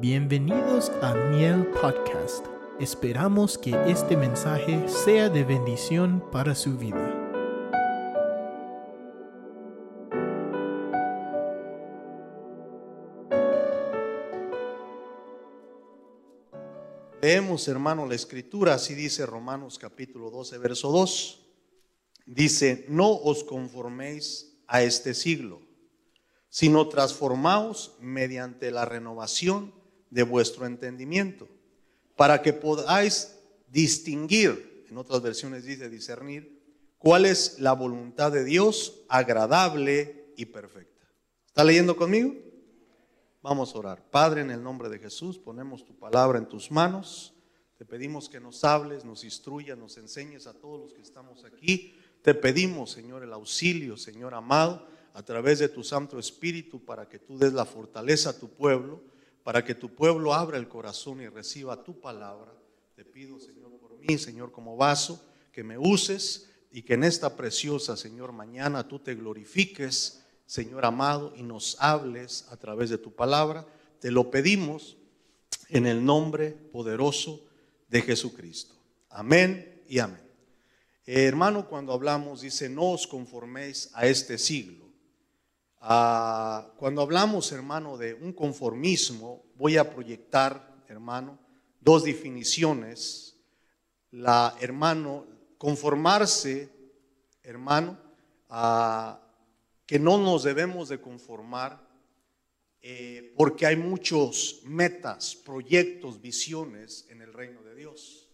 Bienvenidos a Miel Podcast. Esperamos que este mensaje sea de bendición para su vida. Leemos, hermano, la escritura, así dice Romanos capítulo 12, verso 2. Dice, no os conforméis a este siglo, sino transformaos mediante la renovación de vuestro entendimiento, para que podáis distinguir, en otras versiones dice discernir, cuál es la voluntad de Dios agradable y perfecta. ¿Está leyendo conmigo? Vamos a orar. Padre, en el nombre de Jesús, ponemos tu palabra en tus manos. Te pedimos que nos hables, nos instruyas, nos enseñes a todos los que estamos aquí. Te pedimos, Señor, el auxilio, Señor amado, a través de tu Santo Espíritu, para que tú des la fortaleza a tu pueblo para que tu pueblo abra el corazón y reciba tu palabra. Te pido, Señor, por mí, Señor, como vaso, que me uses y que en esta preciosa, Señor, mañana tú te glorifiques, Señor amado, y nos hables a través de tu palabra. Te lo pedimos en el nombre poderoso de Jesucristo. Amén y amén. Eh, hermano, cuando hablamos, dice, no os conforméis a este siglo Ah, cuando hablamos, hermano, de un conformismo, voy a proyectar, hermano, dos definiciones. La, hermano, conformarse, hermano, a que no nos debemos de conformar eh, porque hay muchos metas, proyectos, visiones en el reino de Dios.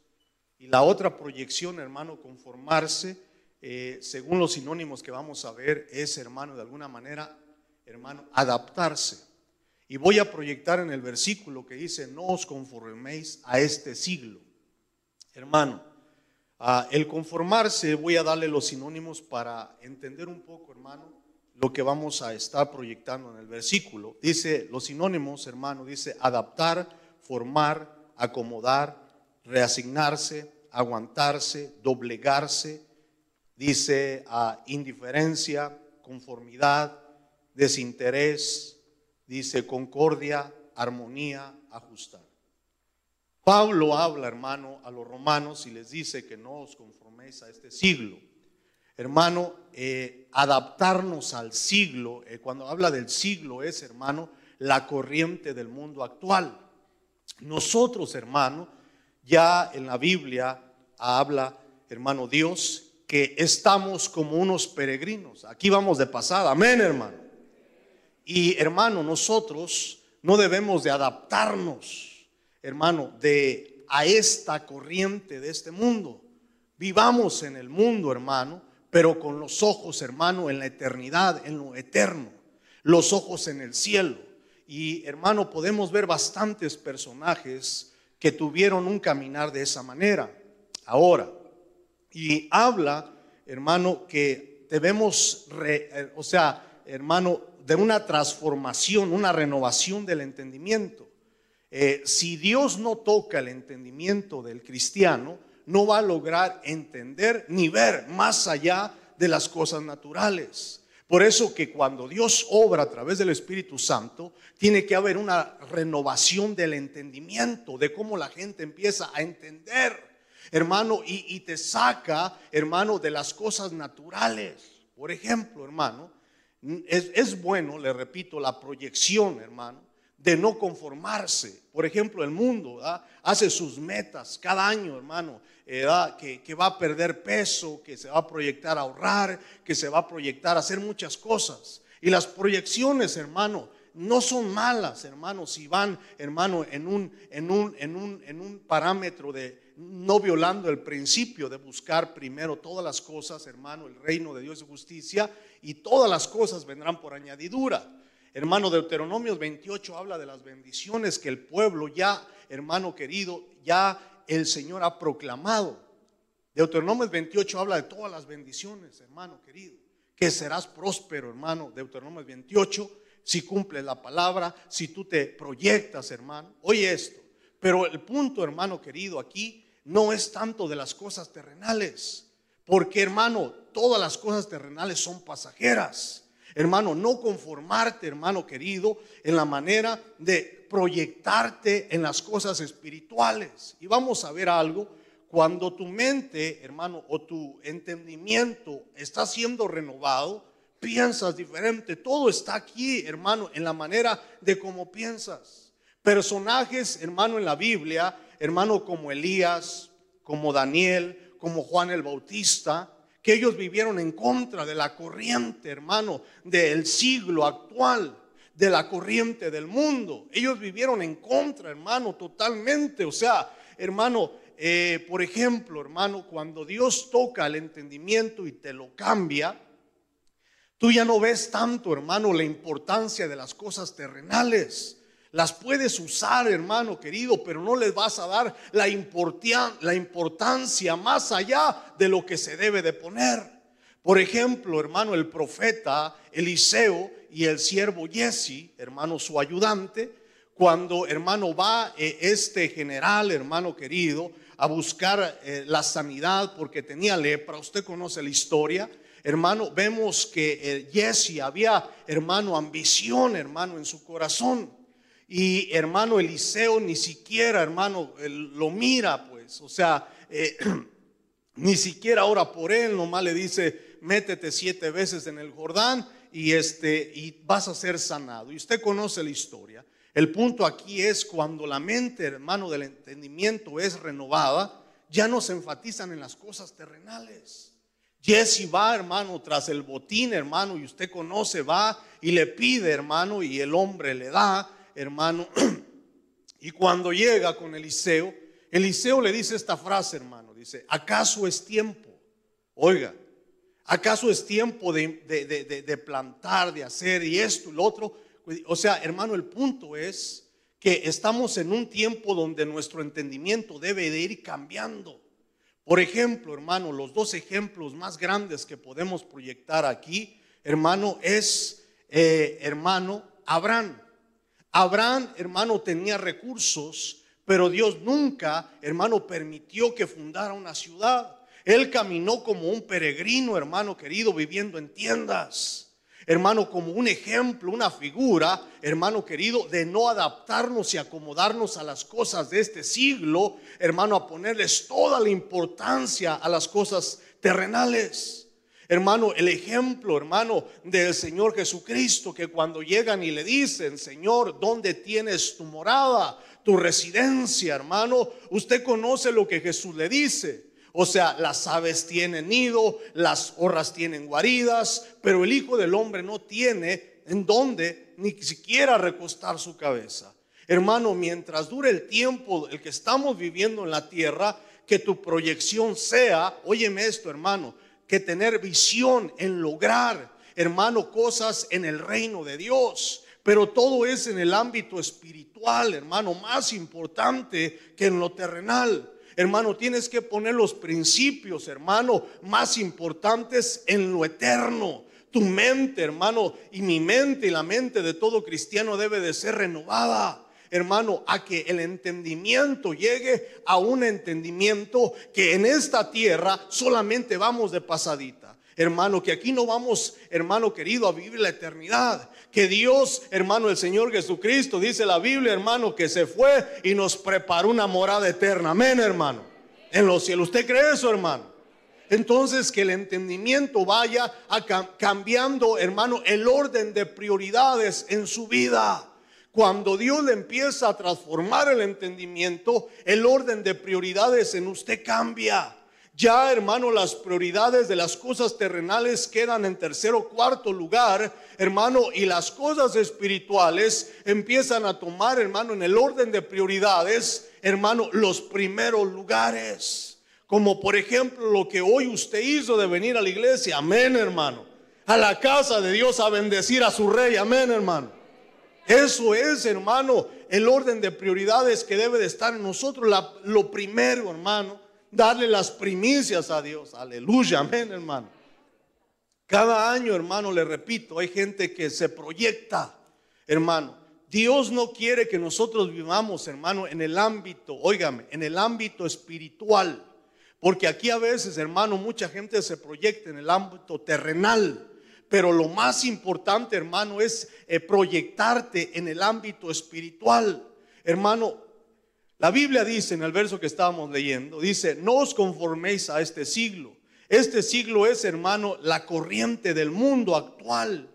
Y la otra proyección, hermano, conformarse eh, según los sinónimos que vamos a ver, es, hermano, de alguna manera, hermano, adaptarse. Y voy a proyectar en el versículo que dice, no os conforméis a este siglo. Hermano, el conformarse, voy a darle los sinónimos para entender un poco, hermano, lo que vamos a estar proyectando en el versículo. Dice, los sinónimos, hermano, dice adaptar, formar, acomodar, reasignarse, aguantarse, doblegarse, dice a indiferencia, conformidad, desinterés, dice concordia, armonía, ajustar. Pablo habla, hermano, a los romanos y les dice que no os conforméis a este siglo. Hermano, eh, adaptarnos al siglo, eh, cuando habla del siglo es, hermano, la corriente del mundo actual. Nosotros, hermano, ya en la Biblia habla, hermano Dios, que estamos como unos peregrinos. Aquí vamos de pasada. Amén, hermano. Y hermano, nosotros no debemos de adaptarnos, hermano, de a esta corriente de este mundo. Vivamos en el mundo, hermano, pero con los ojos, hermano, en la eternidad, en lo eterno, los ojos en el cielo. Y hermano, podemos ver bastantes personajes que tuvieron un caminar de esa manera. Ahora, y habla, hermano, que debemos, eh, o sea, hermano, de una transformación, una renovación del entendimiento. Eh, si Dios no toca el entendimiento del cristiano, no va a lograr entender ni ver más allá de las cosas naturales. Por eso que cuando Dios obra a través del Espíritu Santo, tiene que haber una renovación del entendimiento, de cómo la gente empieza a entender, hermano, y, te saca, hermano, de las cosas naturales. Por ejemplo, hermano, es, bueno, le repito, la proyección, hermano, de no conformarse. Por ejemplo, el mundo hace sus metas cada año, hermano, eh, que, que, va a perder peso, que se va a proyectar a ahorrar, que se va a proyectar a hacer muchas cosas. Y las proyecciones, hermano, no son malas, hermano, si van, hermano, en un, en un, en un, en un parámetro de, no violando el principio de buscar primero todas las cosas, hermano, el reino de Dios y justicia, y todas las cosas vendrán por añadidura. Hermano, Deuteronomio 28 habla de las bendiciones que el pueblo ya, hermano querido, ya el Señor ha proclamado. Deuteronomio 28 habla de todas las bendiciones, hermano querido, que serás próspero, hermano. Deuteronomio 28, si cumples la palabra, si tú te proyectas, hermano. Oye esto, pero el punto, hermano querido, aquí no es tanto de las cosas terrenales, porque hermano, todas las cosas terrenales son pasajeras. Hermano, no conformarte, hermano querido, en la manera de proyectarte en las cosas espirituales. Y vamos a ver algo, cuando tu mente, hermano, o tu entendimiento está siendo renovado, piensas diferente. Todo está aquí, hermano, en la manera de cómo piensas. Personajes, hermano, en la Biblia, hermano, como Elías, como Daniel, como Juan el Bautista, que ellos vivieron en contra de la corriente, hermano, del siglo actual, de la corriente del mundo. Ellos vivieron en contra, hermano, totalmente. O sea, hermano, eh, por ejemplo, hermano, cuando Dios toca el entendimiento y te lo cambia, tú ya no ves tanto, hermano, la importancia de las cosas terrenales. Las puedes usar, hermano querido, pero no les vas a dar la, la importancia más allá de lo que se debe de poner. Por ejemplo, hermano, el profeta Eliseo y el siervo Jesse, hermano, su ayudante, cuando, hermano, va eh, este general, hermano querido, a buscar eh, la sanidad porque tenía lepra, usted conoce la historia, hermano, vemos que eh, Jesse había, hermano, ambición, hermano, en su corazón. Y hermano Eliseo ni siquiera, hermano, lo mira, pues. O sea, eh, ni siquiera ora por él, nomás le dice, métete siete veces en el Jordán y, este, y vas a ser sanado. Y usted conoce la historia. El punto aquí es cuando la mente, hermano, del entendimiento es renovada, ya no se enfatizan en las cosas terrenales. Jesse va, hermano, tras el botín, hermano, y usted conoce, va y le pide, hermano, y el hombre le da hermano. Y cuando llega con Eliseo, Eliseo le dice esta frase, hermano. Dice, ¿acaso es tiempo? Oiga, ¿acaso es tiempo de, plantar, de hacer y esto y lo otro? O sea, hermano, el punto es que estamos en un tiempo donde nuestro entendimiento debe de ir cambiando. Por ejemplo, hermano, los dos ejemplos más grandes que podemos proyectar aquí, hermano, es, eh, hermano, Abraham. Abraham, hermano, tenía recursos, pero Dios nunca, hermano, permitió que fundara una ciudad. Él caminó como un peregrino, hermano querido, viviendo en tiendas. Hermano, como un ejemplo, una figura, hermano querido, de no adaptarnos y acomodarnos a las cosas de este siglo, hermano, a ponerles toda la importancia a las cosas terrenales. Hermano, el ejemplo, hermano, del Señor Jesucristo, que cuando llegan y le dicen, Señor, ¿dónde tienes tu morada, tu residencia, hermano? Usted conoce lo que Jesús le dice. O sea, las aves tienen nido, las horras tienen guaridas, pero el Hijo del Hombre no tiene en dónde ni siquiera recostar su cabeza. Hermano, mientras dure el tiempo el que estamos viviendo en la tierra, que tu proyección sea, óyeme esto, hermano, que tener visión en lograr, hermano, cosas en el reino de Dios. Pero todo es en el ámbito espiritual, hermano, más importante que en lo terrenal. Hermano, tienes que poner los principios, hermano, más importantes en lo eterno. Tu mente, hermano, y mi mente y la mente de todo cristiano debe de ser renovada hermano, a que el entendimiento llegue a un entendimiento que en esta tierra solamente vamos de pasadita. Hermano, que aquí no vamos, hermano querido, a vivir la eternidad. Que Dios, hermano, el Señor Jesucristo, dice la Biblia, hermano, que se fue y nos preparó una morada eterna. Amén, hermano. En los cielos. ¿Usted cree eso, hermano? Entonces que el entendimiento vaya cambiando, hermano, el orden de prioridades en su vida. Cuando Dios le empieza a transformar el entendimiento, el orden de prioridades en usted cambia. Ya, hermano, las prioridades de las cosas terrenales quedan en tercer o cuarto lugar, hermano, y las cosas espirituales empiezan a tomar, hermano, en el orden de prioridades, hermano, los primeros lugares. Como por ejemplo lo que hoy usted hizo de venir a la iglesia, amén, hermano. A la casa de Dios a bendecir a su rey, amén, hermano. Eso es, hermano, el orden de prioridades que debe de estar en nosotros. lo primero, hermano, darle las primicias a Dios. Aleluya, amén, hermano. Cada año, hermano, le repito, hay gente que se proyecta, hermano. Dios no quiere que nosotros vivamos, hermano, en el ámbito, óigame, en el ámbito espiritual. Porque aquí a veces, hermano, mucha gente se proyecta en el ámbito terrenal. Pero lo más importante, hermano, es eh, proyectarte en el ámbito espiritual. Hermano, la Biblia dice en el verso que estábamos leyendo, dice, no os conforméis a este siglo. Este siglo es, hermano, la corriente del mundo actual.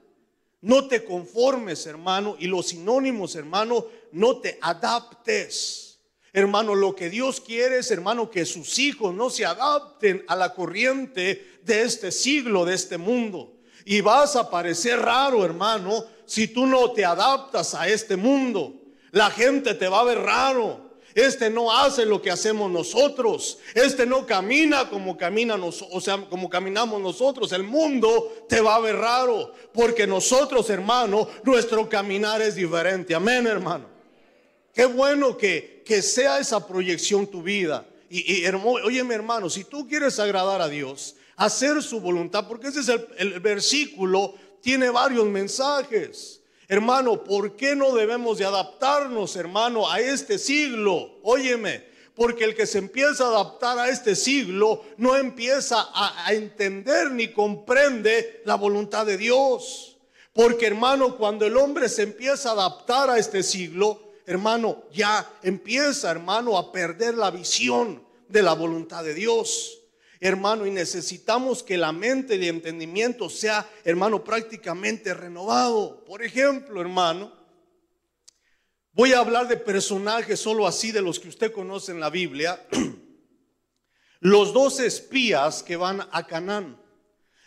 No te conformes, hermano, y los sinónimos, hermano, no te adaptes. Hermano, lo que Dios quiere es, hermano, que sus hijos no se adapten a la corriente de este siglo, de este mundo. Y vas a parecer raro, hermano, si tú no te adaptas a este mundo. La gente te va a ver raro. Este no hace lo que hacemos nosotros. Este no camina como camina o sea, como caminamos nosotros. El mundo te va a ver raro, porque nosotros, hermano, nuestro caminar es diferente. Amén, hermano. Qué bueno que, que sea esa proyección tu vida. Y, y oye, mi hermano, si tú quieres agradar a Dios, hacer su voluntad, porque ese es el, versículo, tiene varios mensajes. Hermano, ¿por qué no debemos de adaptarnos, hermano, a este siglo? Óyeme, porque el que se empieza a adaptar a este siglo no empieza a, a entender ni comprende la voluntad de Dios. Porque, hermano, cuando el hombre se empieza a adaptar a este siglo, hermano, ya empieza, hermano, a perder la visión de la voluntad de Dios hermano, y necesitamos que la mente el entendimiento sea, hermano, prácticamente renovado. Por ejemplo, hermano, voy a hablar de personajes solo así de los que usted conoce en la Biblia. Los dos espías que van a Canaán.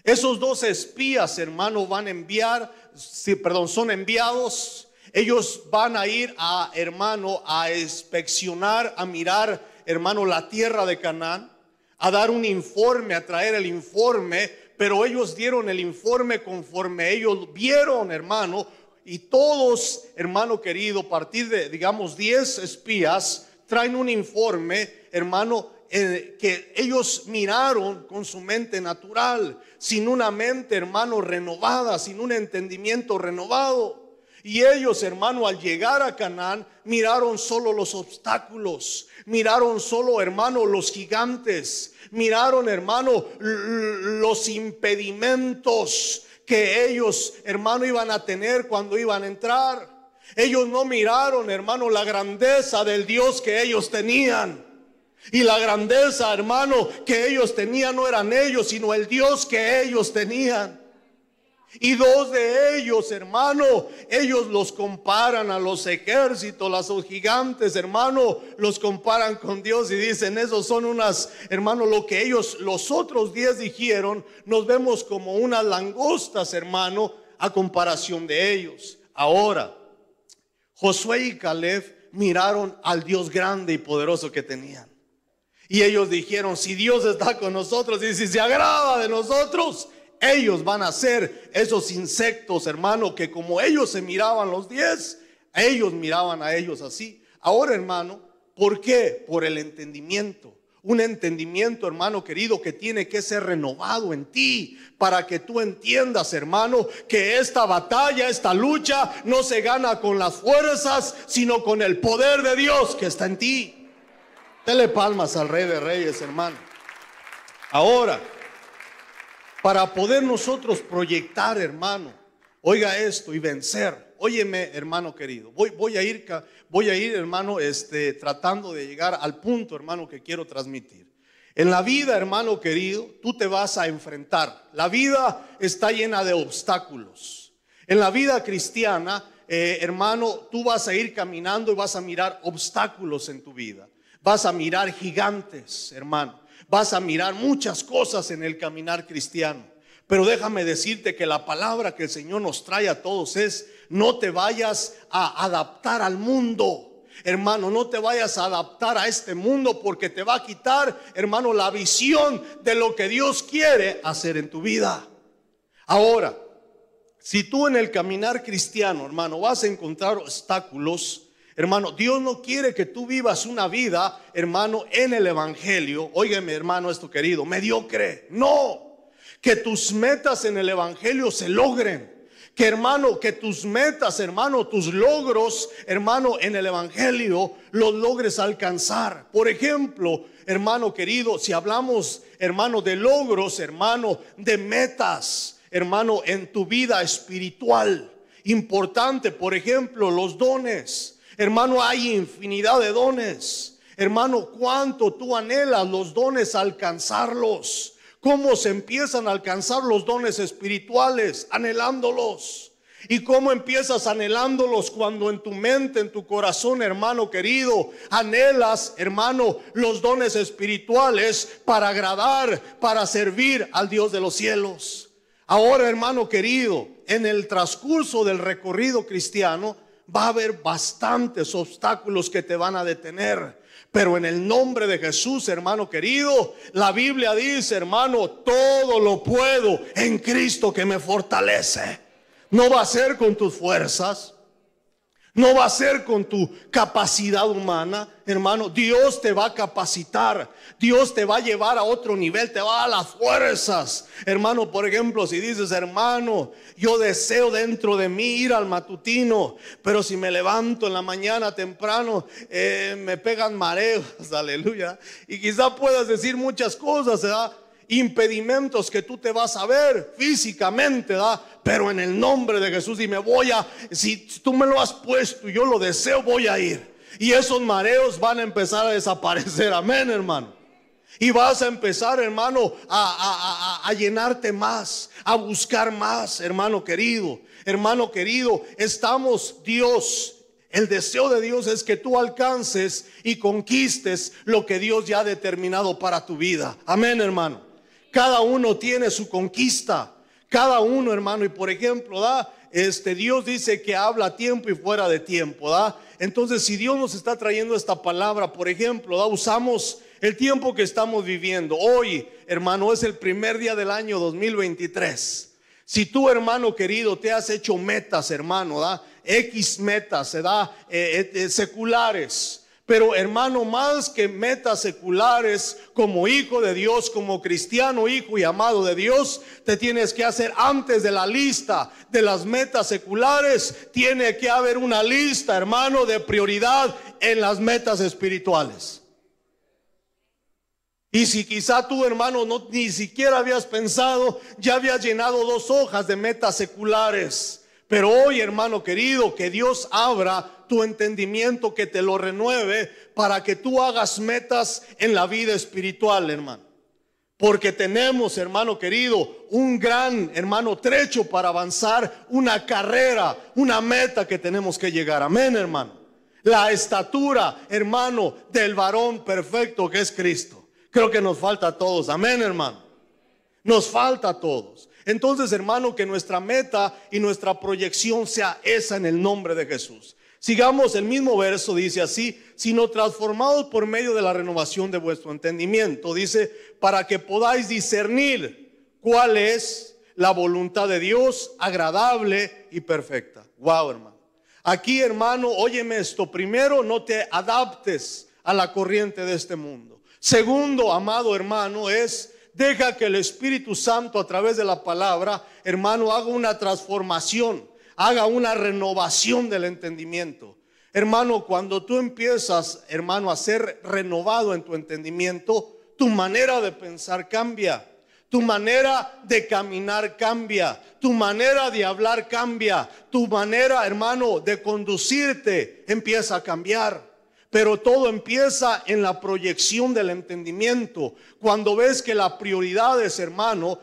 Esos dos espías, hermano, van a enviar, sí, perdón, son enviados. Ellos van a ir a, hermano, a inspeccionar, a mirar, hermano, la tierra de Canaán a dar un informe, a traer el informe, pero ellos dieron el informe conforme ellos vieron, hermano, y todos, hermano querido, a partir de, digamos, 10 espías, traen un informe, hermano, eh, que ellos miraron con su mente natural, sin una mente, hermano, renovada, sin un entendimiento renovado. Y ellos, hermano, al llegar a Canaán, miraron solo los obstáculos, miraron solo, hermano, los gigantes, miraron, hermano, los impedimentos que ellos, hermano, iban a tener cuando iban a entrar. Ellos no miraron, hermano, la grandeza del Dios que ellos tenían. Y la grandeza, hermano, que ellos tenían no eran ellos, sino el Dios que ellos tenían. Y dos de ellos, hermano, ellos los comparan a los ejércitos, los gigantes, hermano, los comparan con Dios y dicen, esos son unas, hermano, lo que ellos, los otros diez dijeron, nos vemos como unas langostas, hermano, a comparación de ellos. Ahora, Josué y Caleb miraron al Dios grande y poderoso que tenían. Y ellos dijeron, si Dios está con nosotros y si se agrada de nosotros, ellos van a ser esos insectos, hermano, que como ellos se miraban los diez, ellos miraban a ellos así. Ahora, hermano, ¿por qué? Por el entendimiento. Un entendimiento, hermano querido, que tiene que ser renovado en ti para que tú entiendas, hermano, que esta batalla, esta lucha no se gana con las fuerzas, sino con el poder de Dios que está en ti. Dele palmas al Rey de Reyes, hermano. Ahora, para poder nosotros proyectar, hermano, oiga esto y vencer. Óyeme, hermano querido, voy, voy a ir, voy a ir, hermano, este, tratando de llegar al punto, hermano, que quiero transmitir. En la vida, hermano querido, tú te vas a enfrentar. La vida está llena de obstáculos. En la vida cristiana, eh, hermano, tú vas a ir caminando y vas a mirar obstáculos en tu vida. Vas a mirar gigantes, hermano vas a mirar muchas cosas en el caminar cristiano. Pero déjame decirte que la palabra que el Señor nos trae a todos es, no te vayas a adaptar al mundo. Hermano, no te vayas a adaptar a este mundo porque te va a quitar, hermano, la visión de lo que Dios quiere hacer en tu vida. Ahora, si tú en el caminar cristiano, hermano, vas a encontrar obstáculos, Hermano, Dios no quiere que tú vivas una vida, hermano, en el Evangelio. Óigame, hermano, esto querido, mediocre. No, que tus metas en el Evangelio se logren. Que hermano, que tus metas, hermano, tus logros, hermano, en el Evangelio los logres alcanzar. Por ejemplo, hermano querido, si hablamos, hermano, de logros, hermano, de metas, hermano, en tu vida espiritual. Importante, por ejemplo, los dones. Hermano, hay infinidad de dones. Hermano, cuánto tú anhelas los dones alcanzarlos. ¿Cómo se empiezan a alcanzar los dones espirituales? Anhelándolos. ¿Y cómo empiezas anhelándolos cuando en tu mente, en tu corazón, hermano querido, anhelas, hermano, los dones espirituales para agradar, para servir al Dios de los cielos? Ahora, hermano querido, en el transcurso del recorrido cristiano va a haber bastantes obstáculos que te van a detener. Pero en el nombre de Jesús, hermano querido, la Biblia dice, hermano, todo lo puedo en Cristo que me fortalece. No va a ser con tus fuerzas. No va a ser con tu capacidad humana, hermano. Dios te va a capacitar. Dios te va a llevar a otro nivel. Te va a dar las fuerzas. Hermano, por ejemplo, si dices, hermano, yo deseo dentro de mí ir al matutino, pero si me levanto en la mañana temprano, eh, me pegan mareos. Aleluya. Y quizá puedas decir muchas cosas, ¿verdad? Impedimentos que tú te vas a ver físicamente, ¿da? Pero en el nombre de Jesús y me voy a, si tú me lo has puesto y yo lo deseo, voy a ir. Y esos mareos van a empezar a desaparecer, amén hermano. Y vas a empezar, hermano, a, a, llenarte más, a buscar más, hermano querido. Hermano querido, estamos Dios el deseo de Dios es que tú alcances y conquistes lo que Dios ya ha determinado para tu vida. Amén, hermano. Cada uno tiene su conquista. Cada uno, hermano. Y por ejemplo, da, este Dios dice que habla a tiempo y fuera de tiempo, da. Entonces, si Dios nos está trayendo esta palabra, por ejemplo, da, usamos el tiempo que estamos viviendo. Hoy, hermano, es el primer día del año 2023. Si tú, hermano querido, te has hecho metas, hermano, da X metas, se da eh, eh, seculares pero hermano, más que metas seculares, como hijo de Dios, como cristiano, hijo y amado de Dios, te tienes que hacer antes de la lista de las metas seculares, tiene que haber una lista, hermano, de prioridad en las metas espirituales. Y si quizá tú, hermano, no, ni siquiera habías pensado, ya habías llenado dos hojas de metas seculares. Pero hoy, hermano querido, que Dios abra tu entendimiento, que te lo renueve para que tú hagas metas en la vida espiritual, hermano. Porque tenemos, hermano querido, un gran, hermano, trecho para avanzar, una carrera, una meta que tenemos que llegar. Amén, hermano. La estatura, hermano, del varón perfecto que es Cristo. Creo que nos falta a todos. Amén, hermano. Nos falta a todos. Entonces, hermano, que nuestra meta y nuestra proyección sea esa en el nombre de Jesús. Sigamos el mismo verso, dice así, sino transformados por medio de la renovación de vuestro entendimiento. Dice, para que podáis discernir cuál es la voluntad de Dios, agradable y perfecta. Wow, hermano. Aquí, hermano, óyeme esto. Primero, no te adaptes a la corriente de este mundo. Segundo, amado hermano, es deja que el Espíritu Santo a través de la palabra, hermano, haga una transformación haga una renovación del entendimiento. Hermano, cuando tú empiezas, hermano, a ser renovado en tu entendimiento, tu manera de pensar cambia. Tu manera de caminar cambia, tu manera de hablar cambia, tu manera, hermano, de conducirte empieza a cambiar. Pero todo empieza en la proyección del entendimiento. Cuando ves que la prioridad es, hermano,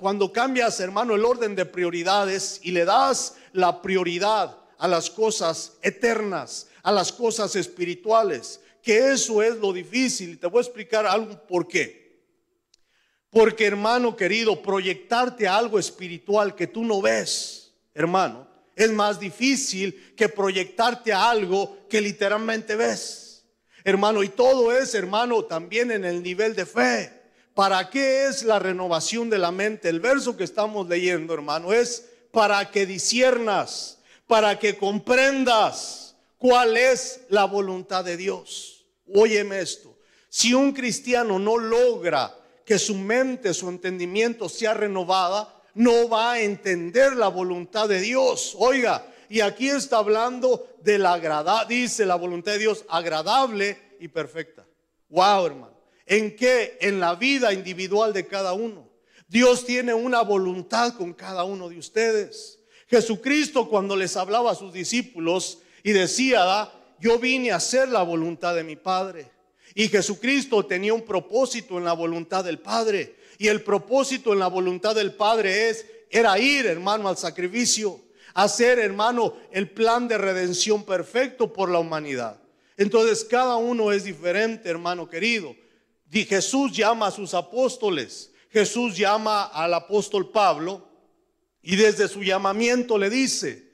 cuando cambias, hermano, el orden de prioridades y le das la prioridad a las cosas eternas, a las cosas espirituales, que eso es lo difícil. Y te voy a explicar algo por qué. Porque, hermano querido, proyectarte a algo espiritual que tú no ves, hermano, es más difícil que proyectarte a algo que literalmente ves. Hermano, y todo es, hermano, también en el nivel de fe. ¿Para qué es la renovación de la mente? El verso que estamos leyendo, hermano, es para que disiernas, para que comprendas cuál es la voluntad de Dios. Óyeme esto. Si un cristiano no logra que su mente, su entendimiento sea renovada, no va a entender la voluntad de Dios. Oiga, y aquí está hablando de la agradable, dice la voluntad de Dios, agradable y perfecta. Wow, hermano. ¿En qué? En la vida individual de cada uno. Dios tiene una voluntad con cada uno de ustedes. Jesucristo cuando les hablaba a sus discípulos y decía, yo vine a hacer la voluntad de mi Padre. Y Jesucristo tenía un propósito en la voluntad del Padre. Y el propósito en la voluntad del Padre es, era ir, hermano, al sacrificio, hacer, hermano, el plan de redención perfecto por la humanidad. Entonces cada uno es diferente, hermano querido. Y Jesús llama a sus apóstoles. Jesús llama al apóstol Pablo y desde su llamamiento le dice,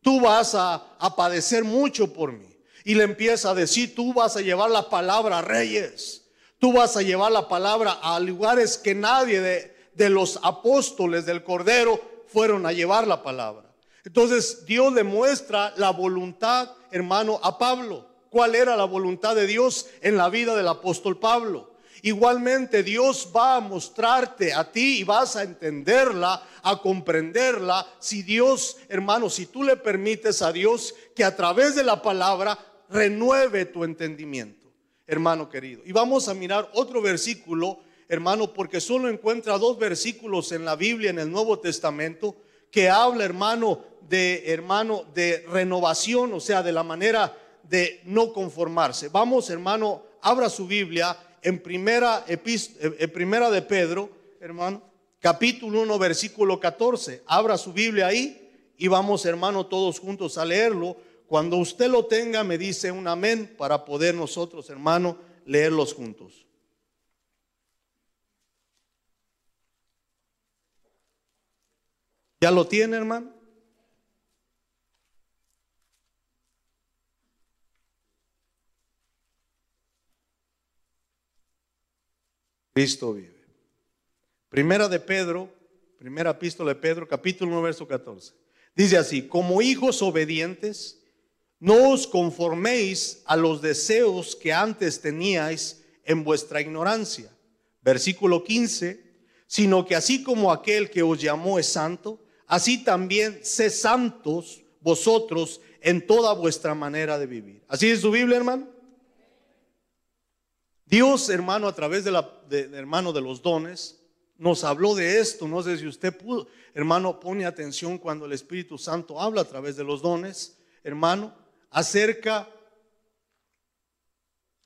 tú vas a, a padecer mucho por mí. Y le empieza a decir, tú vas a llevar la palabra a reyes. Tú vas a llevar la palabra a lugares que nadie de, de los apóstoles del Cordero fueron a llevar la palabra. Entonces Dios le muestra la voluntad, hermano, a Pablo. ¿Cuál era la voluntad de Dios en la vida del apóstol Pablo? Igualmente Dios va a mostrarte a ti y vas a entenderla, a comprenderla. Si Dios, hermano, si tú le permites a Dios que a través de la palabra renueve tu entendimiento, hermano querido. Y vamos a mirar otro versículo, hermano, porque solo encuentra dos versículos en la Biblia, en el Nuevo Testamento, que habla, hermano, de hermano de renovación, o sea, de la manera de no conformarse. Vamos, hermano, abra su Biblia en primera, en primera de Pedro, hermano, capítulo 1, versículo 14. Abra su Biblia ahí y vamos, hermano, todos juntos a leerlo. Cuando usted lo tenga, me dice un amén para poder nosotros, hermano, leerlos juntos. ¿Ya lo tiene, hermano? Cristo vive. Primera de Pedro, primera epístola de Pedro, capítulo 1, verso 14. Dice así, como hijos obedientes, no os conforméis a los deseos que antes teníais en vuestra ignorancia. Versículo 15, sino que así como aquel que os llamó es santo, así también sé santos vosotros en toda vuestra manera de vivir. ¿Así es su Biblia, hermano? Dios, hermano, a través de la, hermano, de los dones, nos habló de esto. No sé si usted pudo, hermano, pone atención cuando el Espíritu Santo habla a través de los dones, hermano, acerca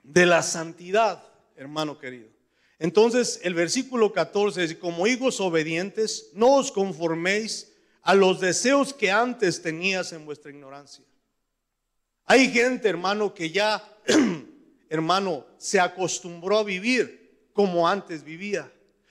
de la santidad, hermano querido. Entonces, el versículo 14 dice, como hijos obedientes, no os conforméis a los deseos que antes tenías en vuestra ignorancia. Hay gente, hermano, que ya hermano, se acostumbró a vivir como antes vivía.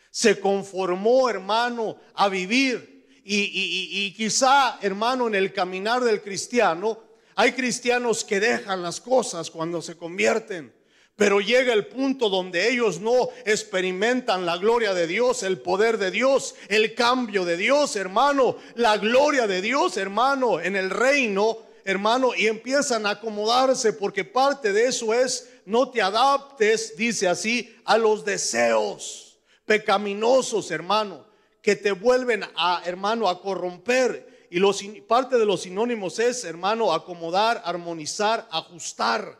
Se conformó, hermano, a vivir. Y, quizá, hermano, en el caminar del cristiano, hay cristianos que dejan las cosas cuando se convierten. Pero llega el punto donde ellos no experimentan la gloria de Dios, el poder de Dios, el cambio de Dios, hermano, la gloria de Dios, hermano, en el reino, hermano, y empiezan a acomodarse porque parte de eso es no te adaptes, dice así, a los deseos pecaminosos, hermano, que te vuelven a, hermano, a corromper. Y parte de los sinónimos es, hermano, acomodar, armonizar, ajustar.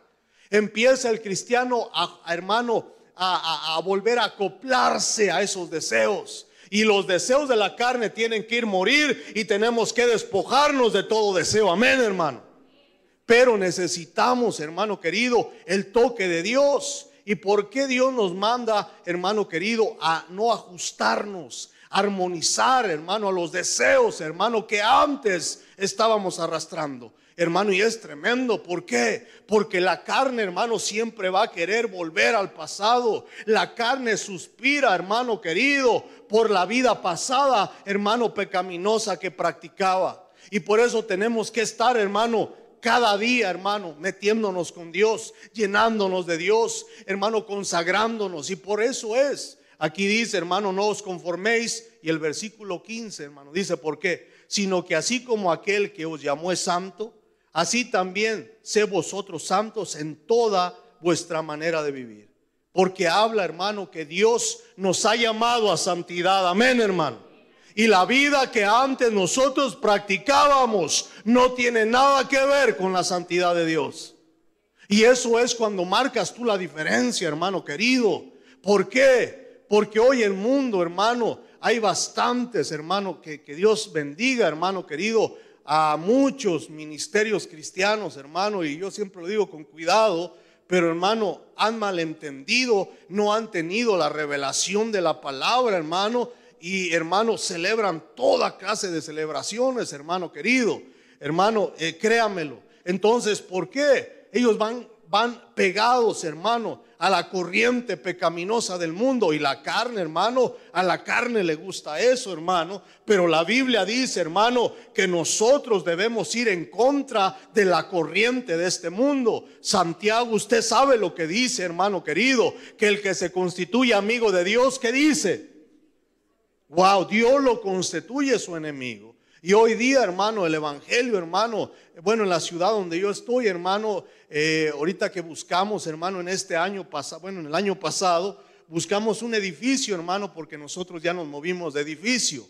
Empieza el cristiano, a, hermano, a, a volver a acoplarse a esos deseos. Y los deseos de la carne tienen que ir morir y tenemos que despojarnos de todo deseo. Amén, hermano. Pero necesitamos, hermano querido, el toque de Dios. ¿Y por qué Dios nos manda, hermano querido, a no ajustarnos, armonizar, hermano, a los deseos, hermano, que antes estábamos arrastrando? Hermano, y es tremendo. ¿Por qué? Porque la carne, hermano, siempre va a querer volver al pasado. La carne suspira, hermano querido, por la vida pasada, hermano, pecaminosa que practicaba. Y por eso tenemos que estar, hermano, cada día, hermano, metiéndonos con Dios, llenándonos de Dios, hermano, consagrándonos. Y por eso es, aquí dice, hermano, no os conforméis. Y el versículo 15, hermano, dice, ¿por qué? Sino que así como aquel que os llamó es santo, así también sé vosotros santos en toda vuestra manera de vivir. Porque habla, hermano, que Dios nos ha llamado a santidad. Amén, hermano. Y la vida que antes nosotros practicábamos no tiene nada que ver con la santidad de Dios. Y eso es cuando marcas tú la diferencia, hermano querido. ¿Por qué? Porque hoy el mundo, hermano, hay bastantes, hermano, que, que Dios bendiga, hermano querido, a muchos ministerios cristianos, hermano, y yo siempre lo digo con cuidado, pero hermano, han malentendido, no han tenido la revelación de la palabra, hermano, y hermano, celebran toda clase de celebraciones, hermano querido. Hermano, eh, créamelo. Entonces, ¿por qué? Ellos van, van pegados, hermano, a la corriente pecaminosa del mundo. Y la carne, hermano, a la carne le gusta eso, hermano. Pero la Biblia dice, hermano, que nosotros debemos ir en contra de la corriente de este mundo. Santiago, usted sabe lo que dice, hermano querido, que el que se constituye amigo de Dios, ¿qué dice? Wow, Dios lo constituye su enemigo. Y hoy día, hermano, el Evangelio, hermano, bueno, en la ciudad donde yo estoy, hermano, eh, ahorita que buscamos, hermano, en este año pasado, bueno, en el año pasado, buscamos un edificio, hermano, porque nosotros ya nos movimos de edificio.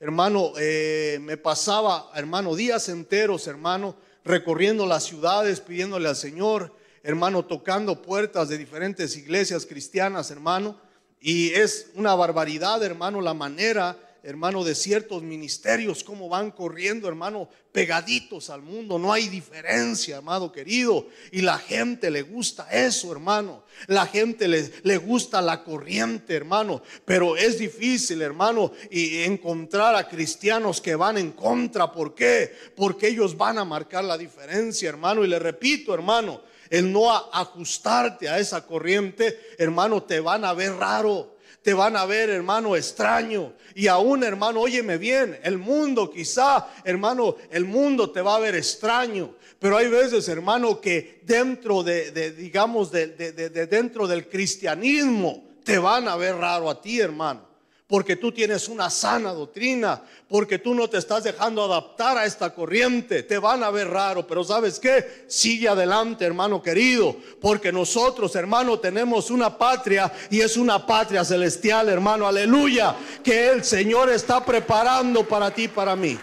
Hermano, eh, me pasaba, hermano, días enteros, hermano, recorriendo las ciudades, pidiéndole al Señor, hermano, tocando puertas de diferentes iglesias cristianas, hermano. Y es una barbaridad, hermano, la manera, hermano, de ciertos ministerios, cómo van corriendo, hermano, pegaditos al mundo. No hay diferencia, amado querido. Y la gente le gusta eso, hermano. La gente le, le gusta la corriente, hermano. Pero es difícil, hermano, y encontrar a cristianos que van en contra. ¿Por qué? Porque ellos van a marcar la diferencia, hermano. Y le repito, hermano, el no ajustarte a esa corriente, hermano, te van a ver raro. Te van a ver, hermano, extraño. Y aún, hermano, óyeme bien, el mundo quizá, hermano, el mundo te va a ver extraño. Pero hay veces, hermano, que dentro de, digamos, de, de dentro del cristianismo, te van a ver raro a ti, hermano porque tú tienes una sana doctrina, porque tú no te estás dejando adaptar a esta corriente. Te van a ver raro, pero ¿sabes qué? Sigue adelante, hermano querido, porque nosotros, hermano, tenemos una patria y es una patria celestial, hermano, aleluya, que el Señor está preparando para ti, para mí.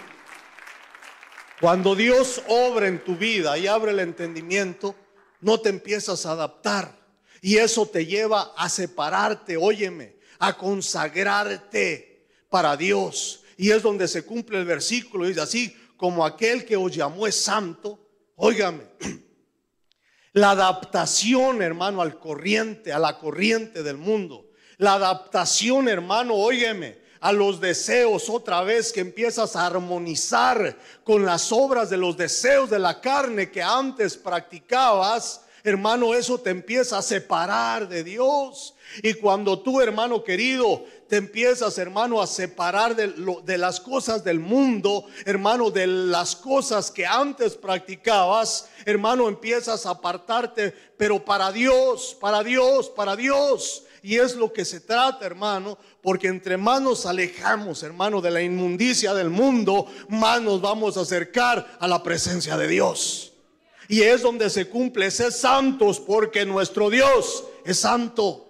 Cuando Dios obra en tu vida y abre el entendimiento, no te empiezas a adaptar. Y eso te lleva a separarte, óyeme, a consagrarte para Dios. Y es donde se cumple el versículo, dice así, como aquel que os llamó es santo, óigame, la adaptación, hermano, al corriente, a la corriente del mundo. La adaptación, hermano, óigame, a los deseos otra vez que empiezas a armonizar con las obras de los deseos de la carne que antes practicabas, hermano, eso te empieza a separar de Dios. Y cuando tú, hermano querido, te empiezas, hermano, a separar de, de, las cosas del mundo, hermano, de las cosas que antes practicabas, hermano, empiezas a apartarte, pero para Dios, para Dios, para Dios. Y es lo que se trata, hermano, porque entre más nos alejamos, hermano, de la inmundicia del mundo, más nos vamos a acercar a la presencia de Dios. Y es donde se cumple ser santos, porque nuestro Dios es santo.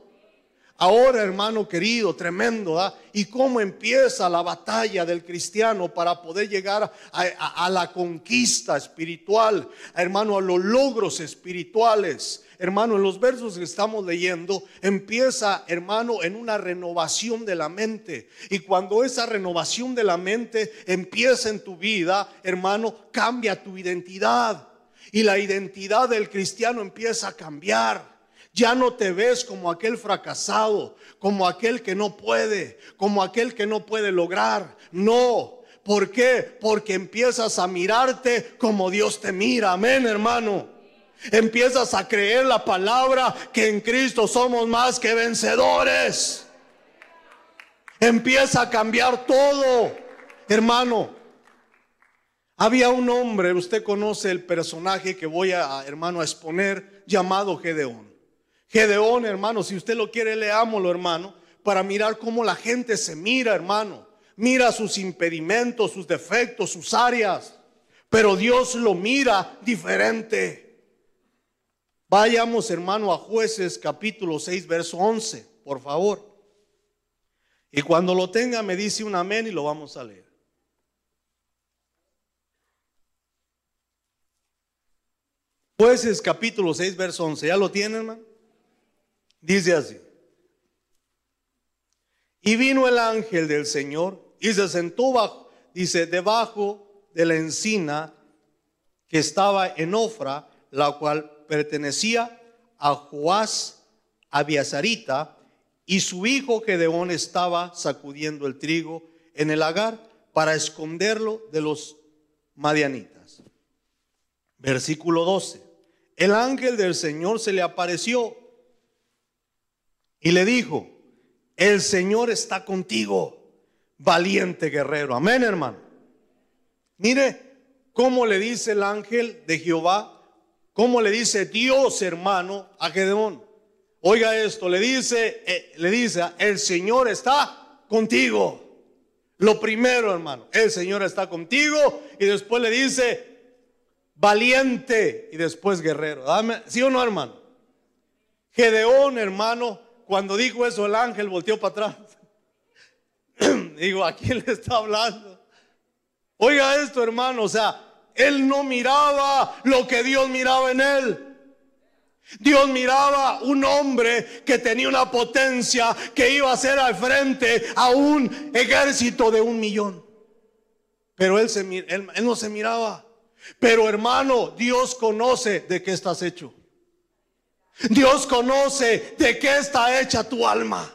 Ahora, hermano querido, tremendo, ¿ah? Y cómo empieza la batalla del cristiano para poder llegar a, la conquista espiritual, hermano, a los logros espirituales. Hermano, en los versos que estamos leyendo, empieza, hermano, en una renovación de la mente. Y cuando esa renovación de la mente empieza en tu vida, hermano, cambia tu identidad. Y la identidad del cristiano empieza a cambiar. Ya no te ves como aquel fracasado, como aquel que no puede, como aquel que no puede lograr. No. ¿Por qué? Porque empiezas a mirarte como Dios te mira. Amén, hermano. Empiezas a creer la palabra que en Cristo somos más que vencedores. Empieza a cambiar todo, hermano. Había un hombre, usted conoce el personaje que voy a, hermano, a exponer, llamado Gedeón. Gedeón, hermano, si usted lo quiere, leámoslo, hermano, para mirar cómo la gente se mira, hermano. Mira sus impedimentos, sus defectos, sus áreas. Pero Dios lo mira diferente. Vayamos, hermano, a jueces capítulo 6, verso 11, por favor. Y cuando lo tenga, me dice un amén y lo vamos a leer. Jueces capítulo 6, verso 11. ¿Ya lo tienen, hermano? Dice así. Y vino el ángel del Señor y se sentó bajo, dice, debajo de la encina que estaba en Ofra, la cual pertenecía a Joás Abiasarita, y su hijo Gedeón estaba sacudiendo el trigo en el lagar para esconderlo de los madianitas. Versículo 12. El ángel del Señor se le apareció y le dijo, el Señor está contigo, valiente guerrero. Amén, hermano. Mire cómo le dice el ángel de Jehová, cómo le dice Dios, hermano, a Gedeón. Oiga esto, le dice, eh, le dice, el Señor está contigo. Lo primero, hermano, el Señor está contigo y después le dice, valiente y después guerrero. ¿Sí o no, hermano? Gedeón, hermano, cuando dijo eso el ángel volteó para atrás. Digo, ¿a quién le está hablando? Oiga esto, hermano, o sea, él no miraba lo que Dios miraba en él. Dios miraba un hombre que tenía una potencia que iba a ser al frente a un ejército de un millón. Pero él, se, él no se miraba. Pero hermano, Dios conoce de qué estás hecho. Dios conoce de qué está hecha tu alma.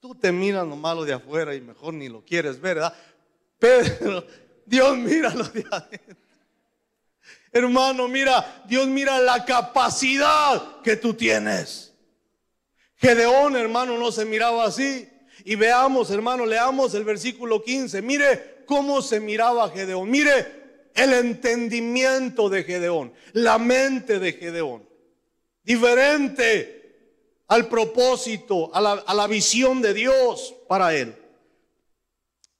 Tú te miras lo malo de afuera y mejor ni lo quieres ver, ¿verdad? Pero Dios mira lo de adentro. Hermano, mira, Dios mira la capacidad que tú tienes. Gedeón, hermano, no se miraba así. Y veamos, hermano, leamos el versículo 15. Mire cómo se miraba Gedeón. Mire el entendimiento de Gedeón, la mente de Gedeón diferente al propósito, a la, visión de Dios para él.